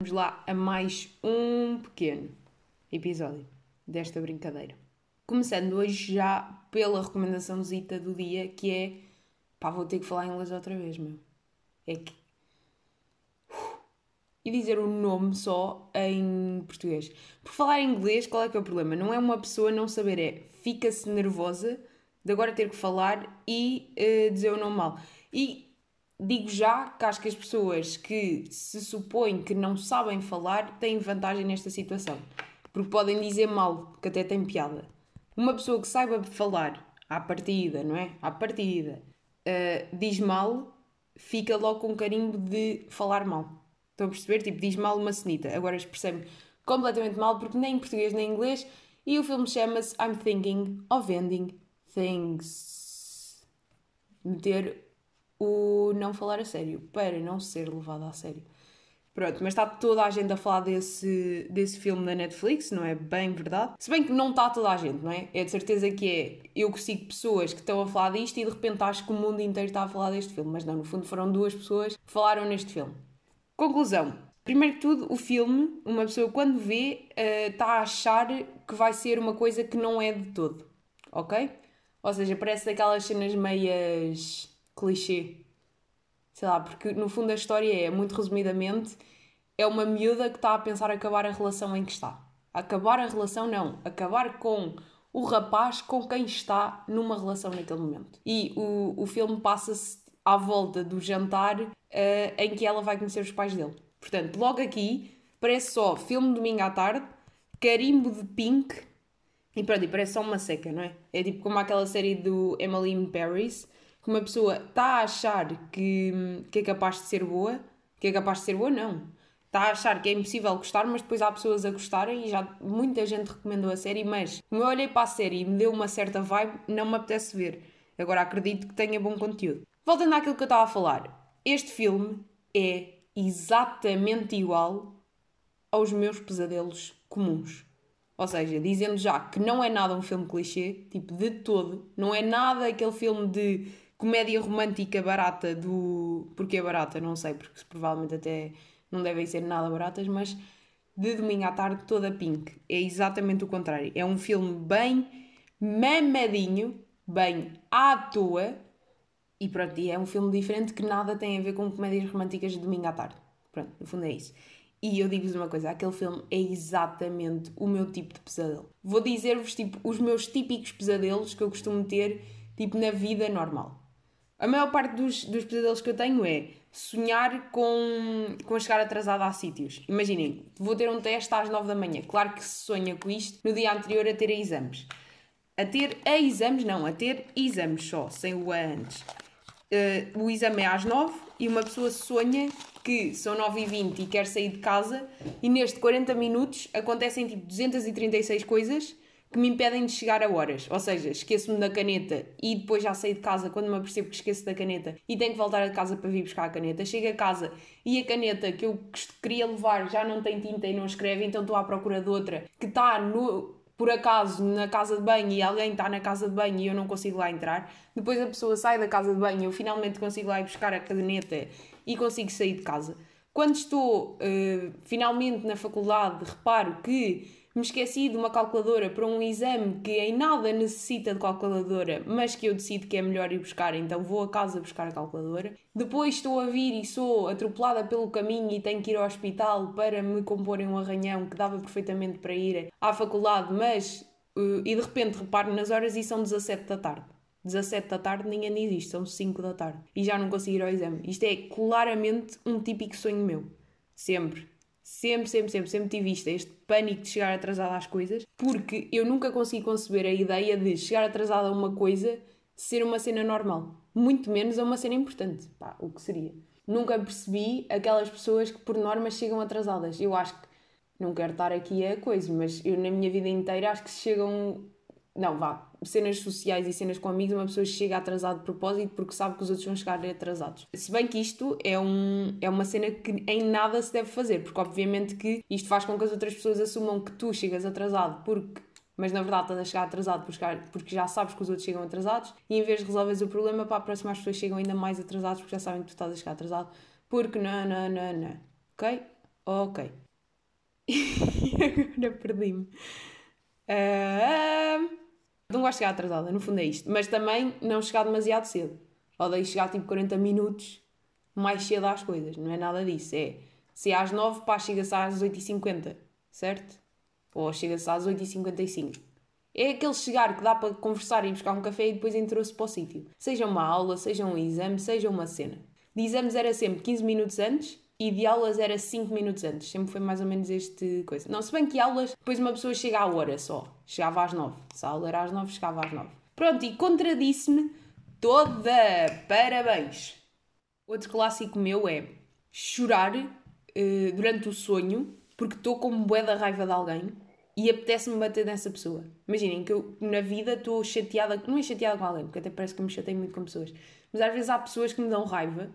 Vamos lá a mais um pequeno episódio desta brincadeira. Começando hoje já pela recomendação zita do dia, que é pá, vou ter que falar inglês outra vez, meu. É que. E dizer o nome só em português. Por falar em inglês, qual é que é o problema? Não é uma pessoa não saber, é fica-se nervosa de agora ter que falar e uh, dizer o nome mal. E digo já que acho que as pessoas que se supõem que não sabem falar têm vantagem nesta situação. Porque podem dizer mal, que até tem piada. Uma pessoa que saiba falar à partida, não é? À partida, uh, diz mal, fica logo com carimbo de falar mal. Estão a perceber? Tipo, diz mal uma cenita. Agora percebe completamente mal porque nem em português nem em inglês. E o filme chama-se I'm Thinking of Ending Things. Meter o não falar a sério, para não ser levado a sério. Pronto, mas está toda a gente a falar desse, desse filme da Netflix, não é bem verdade? Se bem que não está toda a gente, não é? É de certeza que é. Eu que sigo pessoas que estão a falar disto e de repente acho que o mundo inteiro está a falar deste filme, mas não, no fundo foram duas pessoas que falaram neste filme. Conclusão. Primeiro que tudo, o filme, uma pessoa quando vê, uh, está a achar que vai ser uma coisa que não é de todo, ok? Ou seja, parece daquelas cenas meias clichê. Sei lá, porque no fundo a história é, muito resumidamente, é uma miúda que está a pensar acabar a relação em que está. Acabar a relação, não. Acabar com o rapaz com quem está numa relação naquele momento. E o, o filme passa-se à volta do jantar uh, em que ela vai conhecer os pais dele. Portanto, logo aqui, parece só filme domingo à tarde, carimbo de pink e pronto, e parece só uma seca, não é? É tipo como aquela série do Emily in Paris, que uma pessoa está a achar que, que é capaz de ser boa, que é capaz de ser boa, não. Está a achar que é impossível gostar, mas depois há pessoas a gostarem e já muita gente recomendou a série, mas como eu olhei para a série e me deu uma certa vibe, não me apetece ver. Agora acredito que tenha bom conteúdo. Voltando àquilo que eu estava a falar, este filme é exatamente igual aos meus pesadelos comuns. Ou seja, dizendo já que não é nada um filme clichê, tipo de todo, não é nada aquele filme de comédia romântica barata do. Porque é barata, não sei, porque provavelmente até não devem ser nada baratas, mas de domingo à tarde toda pink. É exatamente o contrário. É um filme bem mamadinho, bem à toa, e pronto, é um filme diferente que nada tem a ver com comédias românticas de domingo à tarde. Pronto, no fundo é isso. E eu digo-vos uma coisa, aquele filme é exatamente o meu tipo de pesadelo. Vou dizer-vos tipo os meus típicos pesadelos que eu costumo ter tipo na vida normal. A maior parte dos, dos pesadelos que eu tenho é sonhar com, com chegar atrasada a sítios. Imaginem, vou ter um teste às 9 da manhã. Claro que se sonha com isto no dia anterior a ter exames. A ter a exames, não, a ter exames só, sem o a antes. Uh, o exame é às 9 e uma pessoa sonha que são 9h20 e quer sair de casa e neste 40 minutos acontecem tipo 236 coisas que me impedem de chegar a horas. Ou seja, esqueço-me da caneta e depois já saí de casa quando me apercebo que esqueço da caneta e tenho que voltar a casa para vir buscar a caneta. Chego a casa e a caneta que eu queria levar já não tem tinta e não escreve, então estou à procura de outra que está no, por acaso na casa de banho e alguém está na casa de banho e eu não consigo lá entrar. Depois a pessoa sai da casa de banho e eu finalmente consigo lá ir buscar a caneta e consigo sair de casa. Quando estou uh, finalmente na faculdade, reparo que me esqueci de uma calculadora para um exame que em nada necessita de calculadora, mas que eu decido que é melhor ir buscar, então vou a casa buscar a calculadora. Depois estou a vir e sou atropelada pelo caminho e tenho que ir ao hospital para me comporem um arranhão que dava perfeitamente para ir à faculdade, mas. Uh, e de repente reparo nas horas e são 17 da tarde. 17 da tarde ninguém diz isto, são 5 da tarde. E já não consigo ir ao exame. Isto é claramente um típico sonho meu. Sempre. Sempre, sempre, sempre, sempre tive isto, este pânico de chegar atrasada às coisas, porque eu nunca consegui conceber a ideia de chegar atrasada a uma coisa ser uma cena normal. Muito menos a uma cena importante. Pá, o que seria? Nunca percebi aquelas pessoas que por norma chegam atrasadas. Eu acho que, não quero estar aqui a coisa, mas eu na minha vida inteira acho que chegam. Não, vá, cenas sociais e cenas com amigos, uma pessoa chega atrasado de propósito porque sabe que os outros vão chegar atrasados. Se bem que isto é, um, é uma cena que em nada se deve fazer, porque obviamente que isto faz com que as outras pessoas assumam que tu chegas atrasado porque mas na verdade estás a chegar atrasado porque já sabes que os outros chegam atrasados e em vez de resolveres o problema, para a próxima as pessoas chegam ainda mais atrasados porque já sabem que tu estás a chegar atrasado porque não, não, não, não. Ok? Ok. agora perdi-me. Uh, não gosto de chegar atrasada, no fundo é isto. Mas também não chegar demasiado cedo. Odeio chegar tipo 40 minutos mais cedo às coisas. Não é nada disso. É se é às 9, pá, chega-se às 8h50, certo? Ou chega-se às 8h55. É aquele chegar que dá para conversar e buscar um café e depois entrou-se para o sítio. Seja uma aula, seja um exame, seja uma cena. De exames era sempre 15 minutos antes e de aulas era 5 minutos antes. Sempre foi mais ou menos este coisa. Não, se bem que aulas, depois uma pessoa chega à hora só. Chegava às 9. Se a aula era às 9, chegava às 9. Pronto, e contradisse-me toda. Parabéns! Outro clássico meu é chorar uh, durante o sonho porque estou com bué da raiva de alguém e apetece-me bater nessa pessoa. Imaginem que eu na vida estou chateada, não é chateada com alguém, porque até parece que me chatei muito com pessoas, mas às vezes há pessoas que me dão raiva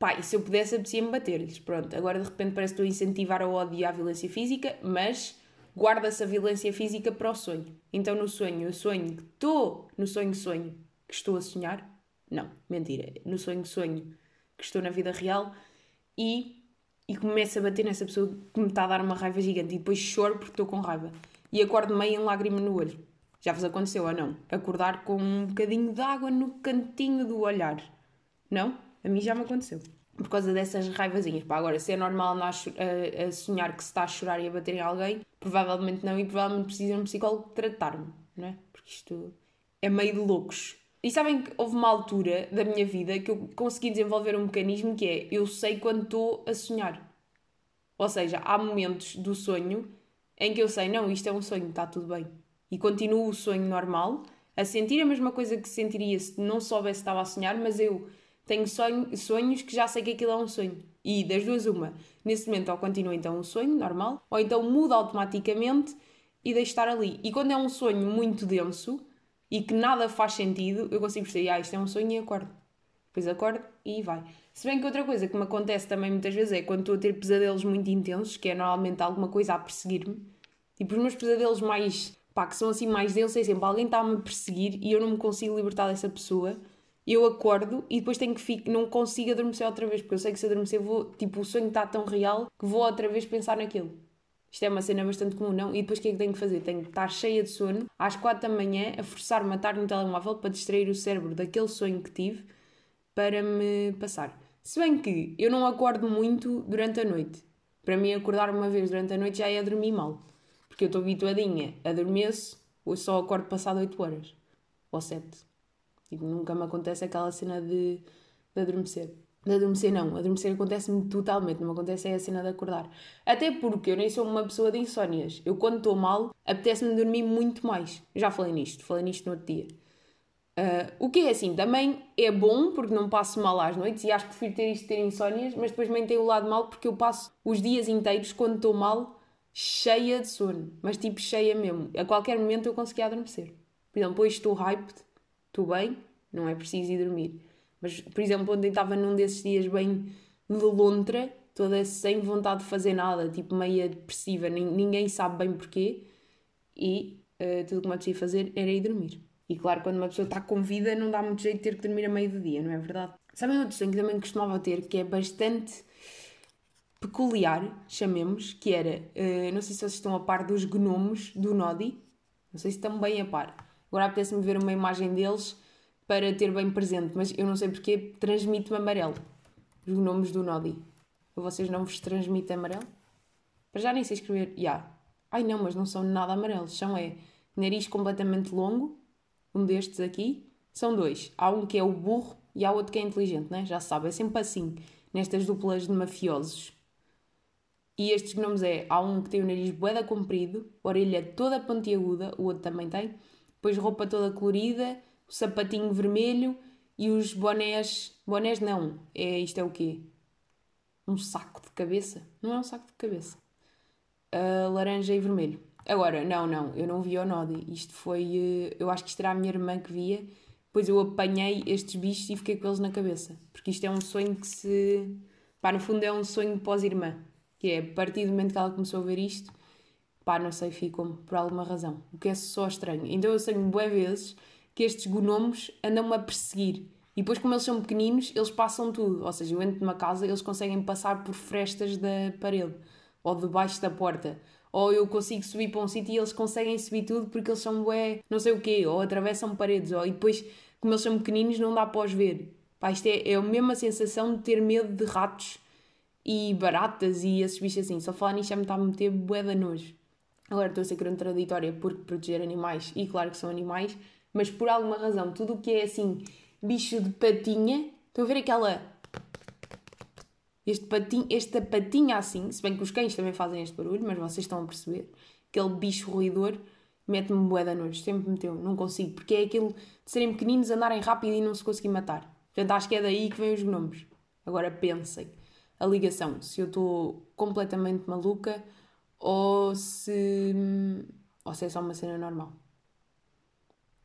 Pá, e se eu pudesse, apetecia-me bater-lhes. Pronto, agora de repente parece que estou a incentivar o ódio e a violência física, mas guarda-se a violência física para o sonho. Então no sonho, eu sonho que estou no sonho-sonho que estou a sonhar. Não, mentira. No sonho-sonho que estou na vida real e, e começo a bater nessa pessoa que me está a dar uma raiva gigante e depois choro porque estou com raiva. E acordo meio em lágrima no olho. Já vos aconteceu ou não? Acordar com um bocadinho de água no cantinho do olhar. Não? A mim já me aconteceu. Por causa dessas raivazinhas. Pá, agora, se é normal a, a, sonhar que se está a chorar e a bater em alguém, provavelmente não, e provavelmente precisa um psicólogo tratar-me, não é? Porque isto é meio de loucos. E sabem que houve uma altura da minha vida que eu consegui desenvolver um mecanismo que é eu sei quando estou a sonhar. Ou seja, há momentos do sonho em que eu sei, não, isto é um sonho, está tudo bem. E continuo o sonho normal, a sentir a mesma coisa que sentiria se não soubesse que estava a sonhar, mas eu tenho sonho, sonhos que já sei que aquilo é um sonho. E das duas, uma. Nesse momento, ou continua então um sonho normal, ou então muda automaticamente e deixa estar ali. E quando é um sonho muito denso e que nada faz sentido, eu consigo perceber, ah, isto é um sonho e acordo. Depois acordo e vai. Se bem que outra coisa que me acontece também muitas vezes é quando estou a ter pesadelos muito intensos, que é normalmente alguma coisa a perseguir-me. Tipo, os meus pesadelos mais, pá, que são assim mais densos, é sempre alguém está-me a perseguir e eu não me consigo libertar dessa pessoa eu acordo e depois tenho que ficar, não consigo adormecer outra vez, porque eu sei que se adormecer vou, tipo, o sonho está tão real que vou outra vez pensar naquilo. Isto é uma cena bastante comum, não? E depois o que é que tenho que fazer? Tenho que estar cheia de sono às quatro da manhã a forçar-me a estar no telemóvel para distrair o cérebro daquele sonho que tive para me passar. Se bem que eu não acordo muito durante a noite. Para mim, acordar uma vez durante a noite já é dormir mal. Porque eu estou habituadinha, adormeço ou só acordo passado 8 horas ou 7. Tipo, nunca me acontece aquela cena de, de adormecer. De adormecer não, adormecer acontece-me totalmente, não me acontece é a cena de acordar. Até porque eu nem sou uma pessoa de insónias. Eu quando estou mal, apetece-me dormir muito mais. Já falei nisto, falei nisto no outro dia. Uh, o que é assim, também é bom porque não passo mal às noites e acho que prefiro ter isto ter insónias, mas depois tem o lado mal porque eu passo os dias inteiros quando estou mal cheia de sono, mas tipo cheia mesmo. A qualquer momento eu conseguia adormecer. Por exemplo, hoje estou hyped estou bem, não é preciso ir dormir. Mas, por exemplo, ontem estava num desses dias bem de lontra, toda sem vontade de fazer nada, tipo meia depressiva, ninguém sabe bem porquê, e uh, tudo o que me apetecia fazer era ir dormir. E claro, quando uma pessoa está com vida, não dá muito jeito de ter que dormir a meio do dia, não é verdade? Sabem outro sonho que também costumava ter, que é bastante peculiar, chamemos, que era, uh, não sei se vocês estão a par dos gnomos do Nodi, não sei se estão bem a par Agora apetece-me ver uma imagem deles para ter bem presente, mas eu não sei porque transmite-me amarelo. Os nomes do Nodi. Vocês não vos transmitem amarelo? Para já nem sei escrever. Ya. Yeah. Ai não, mas não são nada amarelos. São é nariz completamente longo, um destes aqui. São dois. Há um que é o burro e há outro que é inteligente, né? Já sabe, é sempre assim, nestas duplas de mafiosos. E estes gnomos é, há um que tem o nariz boeda comprido, orelha toda pontiaguda, o outro também tem, depois roupa toda colorida, o sapatinho vermelho e os bonés. Bonés não, é, isto é o quê? Um saco de cabeça? Não é um saco de cabeça. Uh, laranja e vermelho. Agora, não, não, eu não vi o Nodi. Isto foi. Uh, eu acho que isto era a minha irmã que via. Depois eu apanhei estes bichos e fiquei com eles na cabeça. Porque isto é um sonho que se. Pá, no fundo é um sonho pós-irmã. Que é a partir do momento que ela começou a ver isto, pá, não sei, ficam por alguma razão. O que é só estranho. Então eu sei boé vezes que estes gnomos andam-me a perseguir E depois, como eles são pequeninos, eles passam tudo. Ou seja, eu entro numa casa, eles conseguem passar por frestas da parede ou debaixo da porta. Ou eu consigo subir para um sítio e eles conseguem subir tudo porque eles são bué, não sei o quê, ou atravessam paredes, ou e depois, como eles são pequeninos, não dá para os ver. Pá, isto é, é a mesma sensação de ter medo de ratos e baratas e esses bichos assim. Só falar nisto já me está a meter bué de nojo. Agora estou a ser contraditória porque proteger animais, e claro que são animais, mas por alguma razão, tudo o que é assim, bicho de patinha, estão a ver aquela. Este patinho, esta patinha assim, se bem que os cães também fazem este barulho, mas vocês estão a perceber, aquele bicho ruidor mete-me de nojo, sempre meteu, não consigo, porque é aquilo de serem pequeninos, andarem rápido e não se conseguir matar. Portanto, acho que é daí que vêm os gnomos. Agora pensem, a ligação, se eu estou completamente maluca ou se, ou se é só uma cena normal.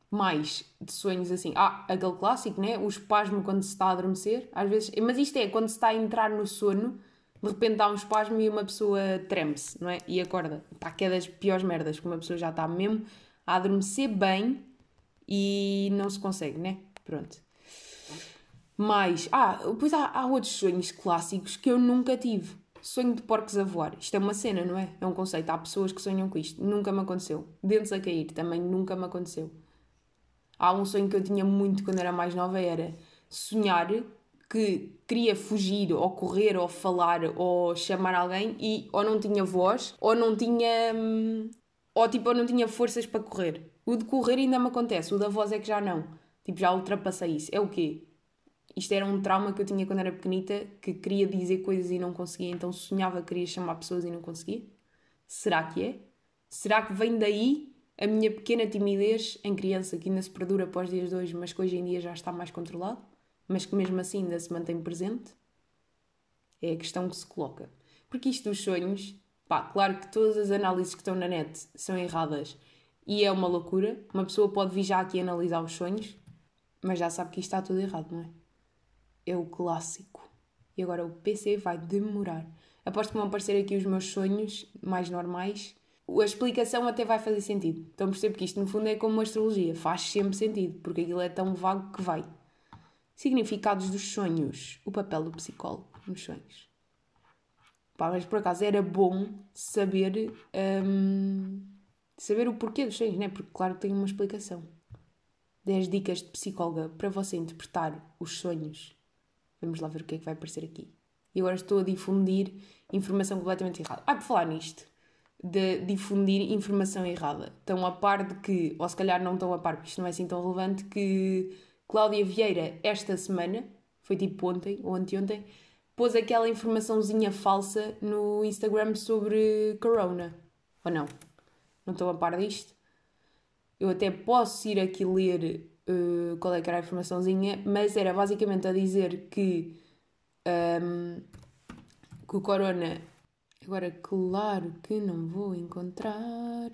Mais de sonhos assim. Ah, aquele clássico, né? O espasmo quando se está a adormecer. Às vezes. Mas isto é quando se está a entrar no sono, de repente dá um espasmo e uma pessoa treme-se, não é? E acorda. Pá, que é das piores merdas, que uma pessoa já está mesmo a adormecer bem e não se consegue, né? Pronto. Mas. Ah, depois há, há outros sonhos clássicos que eu nunca tive Sonho de porcos a voar. Isto é uma cena, não é? É um conceito. Há pessoas que sonham com isto. Nunca me aconteceu. Dentes a cair também nunca me aconteceu. Há um sonho que eu tinha muito quando era mais nova, era sonhar que queria fugir, ou correr, ou falar, ou chamar alguém e ou não tinha voz, ou não tinha... Hum, ou tipo, ou não tinha forças para correr. O de correr ainda me acontece, o da voz é que já não. Tipo, já ultrapassei isso. É o quê? Isto era um trauma que eu tinha quando era pequenita, que queria dizer coisas e não conseguia, então sonhava que queria chamar pessoas e não conseguia. Será que é? Será que vem daí a minha pequena timidez em criança, que ainda se perdura após dias de hoje, mas que hoje em dia já está mais controlado, mas que mesmo assim ainda se mantém presente? É a questão que se coloca. Porque isto dos sonhos, pá, claro que todas as análises que estão na net são erradas e é uma loucura. Uma pessoa pode vir já aqui analisar os sonhos, mas já sabe que isto está tudo errado, não é? É o clássico. E agora o PC vai demorar. Aposto que vão aparecer aqui os meus sonhos mais normais. A explicação até vai fazer sentido. Então percebo que isto no fundo é como uma astrologia. Faz sempre sentido, porque aquilo é tão vago que vai. Significados dos sonhos. O papel do psicólogo nos sonhos. Pá, mas por acaso era bom saber, hum, saber o porquê dos sonhos, né? Porque claro tem uma explicação. 10 dicas de psicóloga para você interpretar os sonhos Vamos lá ver o que é que vai aparecer aqui. E agora estou a difundir informação completamente errada. Ah, por falar nisto, de difundir informação errada. Estão a par de que, ou se calhar não estão a par, porque isto não é assim tão relevante, que Cláudia Vieira, esta semana, foi tipo ontem ou anteontem, pôs aquela informaçãozinha falsa no Instagram sobre Corona. Ou não? Não estão a par disto? Eu até posso ir aqui ler uh, qual é que era a informaçãozinha, mas era basicamente a dizer que, um, que o Corona. Agora, claro que não vou encontrar.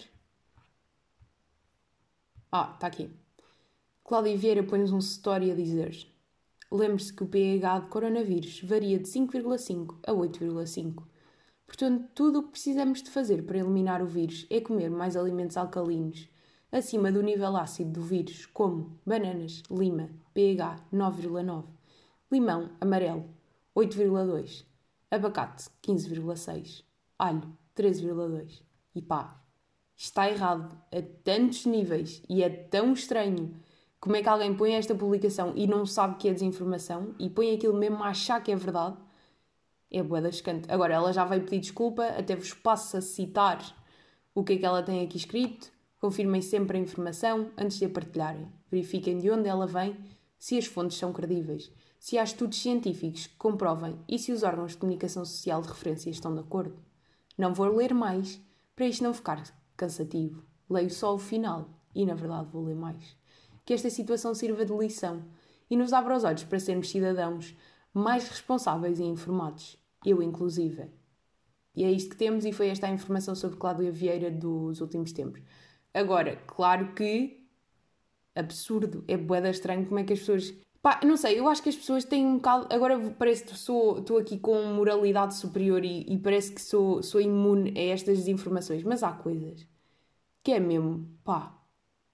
Ah, está aqui. Cláudia Vieira põe-nos um story a dizer: Lembre-se que o pH de coronavírus varia de 5,5 a 8,5. Portanto, tudo o que precisamos de fazer para eliminar o vírus é comer mais alimentos alcalinos acima do nível ácido do vírus, como bananas, lima, pH 9,9, limão amarelo 8,2, abacate 15,6, alho 13,2. E pá, está errado a tantos níveis e é tão estranho. Como é que alguém põe esta publicação e não sabe que é desinformação e põe aquilo mesmo a achar que é verdade? É boa da escante. Agora, ela já veio pedir desculpa, até vos passo a citar o que é que ela tem aqui escrito. Confirmem sempre a informação antes de a partilharem. Verifiquem de onde ela vem, se as fontes são credíveis, se há estudos científicos que comprovem e se os órgãos de comunicação social de referência estão de acordo. Não vou ler mais, para isto não ficar cansativo. Leio só o final e, na verdade, vou ler mais. Que esta situação sirva de lição e nos abra os olhos para sermos cidadãos mais responsáveis e informados. Eu, inclusive. E é isto que temos, e foi esta a informação sobre Cláudia Vieira dos últimos tempos. Agora, claro que absurdo, é boeda estranho como é que as pessoas. Pá, não sei, eu acho que as pessoas têm um bocado. Agora parece que estou aqui com moralidade superior e, e, parece que sou, sou imune a estas desinformações, mas há coisas que é mesmo, pá,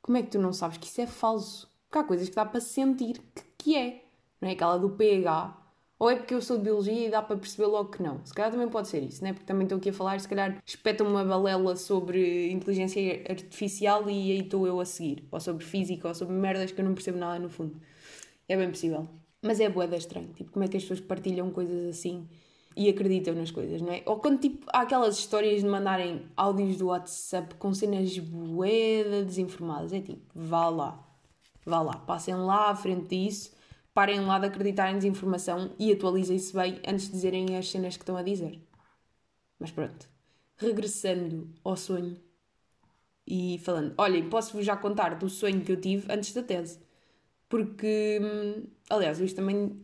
como é que tu não sabes que isso é falso? Porque há coisas que dá para sentir que, que é. não é? Aquela do pH. Ou é porque eu sou de biologia e dá para perceber logo que não? Se calhar também pode ser isso, né? Porque também estou aqui a falar, se calhar espetam uma balela sobre inteligência artificial e aí estou eu a seguir. Ou sobre física, ou sobre merdas que eu não percebo nada no fundo. É bem possível. Mas é boeda estranho. Tipo, como é que as pessoas partilham coisas assim e acreditam nas coisas, não é? Ou quando tipo, há aquelas histórias de mandarem áudios do WhatsApp com cenas boeda desinformadas. É tipo, vá lá. Vá lá. Passem lá à frente disso parem lá de acreditar em desinformação e atualizem-se bem antes de dizerem as cenas que estão a dizer. Mas pronto. Regressando ao sonho e falando, olhem, posso-vos já contar do sonho que eu tive antes da tese. Porque, hum, aliás, isto também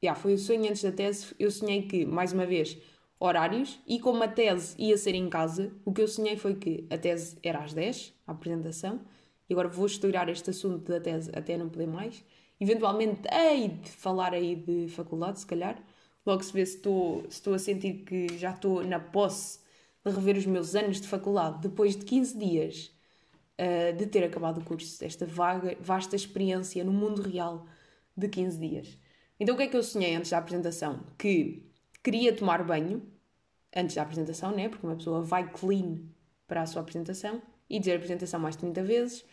yeah, foi o sonho antes da tese. Eu sonhei que, mais uma vez, horários e como a tese ia ser em casa, o que eu sonhei foi que a tese era às 10, a apresentação, e agora vou estourar este assunto da tese até não poder mais. Eventualmente hei de falar aí de faculdade, se calhar. Logo se vê se estou, se estou a sentir que já estou na posse de rever os meus anos de faculdade depois de 15 dias uh, de ter acabado o curso, esta vaga, vasta experiência no mundo real de 15 dias. Então o que é que eu sonhei antes da apresentação? Que queria tomar banho antes da apresentação, né? Porque uma pessoa vai clean para a sua apresentação e dizer a apresentação mais 30 vezes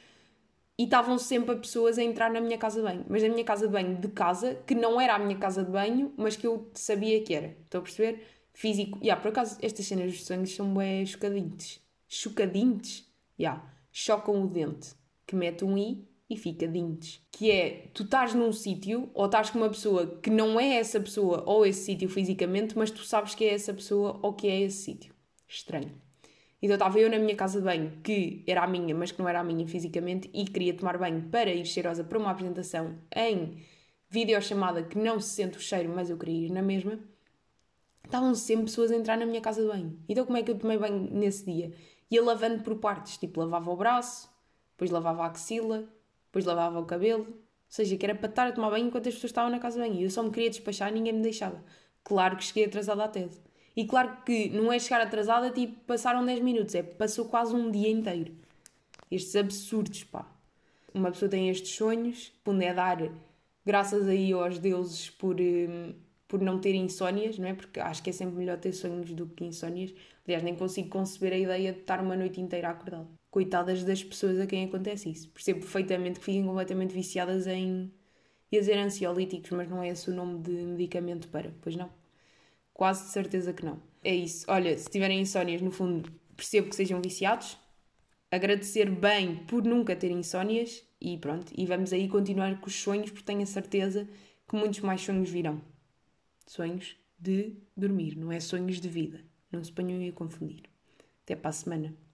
e estavam sempre pessoas a entrar na minha casa de banho. Mas na minha casa de banho de casa, que não era a minha casa de banho, mas que eu sabia que era. Estão a perceber? Físico. E yeah, por acaso, estas cenas dos sonhos são bem chocadintes. Chocadintes? Yeah. Chocam o dente. Que mete um i e fica dintes. Que é, tu estás num sítio, ou estás com uma pessoa que não é essa pessoa ou esse sítio fisicamente, mas tu sabes que é essa pessoa ou que é esse sítio. Estranho. Então estava eu na minha casa de banho, que era a minha, mas que não era a minha fisicamente, e queria tomar banho para ir cheirosa para uma apresentação em videochamada que não se sente o cheiro, mas eu queria ir na mesma. Estavam sempre pessoas a entrar na minha casa de banho. Então como é que eu tomei banho nesse dia? Ia lavando por partes, tipo lavava o braço, depois lavava a axila, depois lavava o cabelo. Ou seja, que era para estar a tomar banho enquanto as pessoas estavam na casa de banho. E eu só me queria despachar e ninguém me deixava. Claro que cheguei atrasada à tese. E claro que não é chegar atrasada, tipo, passaram 10 minutos, é passou quase um dia inteiro. Estes absurdos, pá. Uma pessoa tem estes sonhos, onde é dar graças aí aos deuses por, um, por não ter insónias, não é? Porque acho que é sempre melhor ter sonhos do que insónias. Aliás, nem consigo conceber a ideia de estar uma noite inteira acordada. Coitadas das pessoas a quem acontece isso. Percebo perfeitamente que fiquem completamente viciadas em. ia dizer ansiolíticos, mas não é esse o nome de medicamento para. Pois não. Quase de certeza que não. É isso. Olha, se tiverem insónias, no fundo, percebo que sejam viciados. Agradecer bem por nunca terem insónias e pronto. E vamos aí continuar com os sonhos, porque tenho a certeza que muitos mais sonhos virão. Sonhos de dormir, não é sonhos de vida. Não se ponham a confundir. Até para a semana.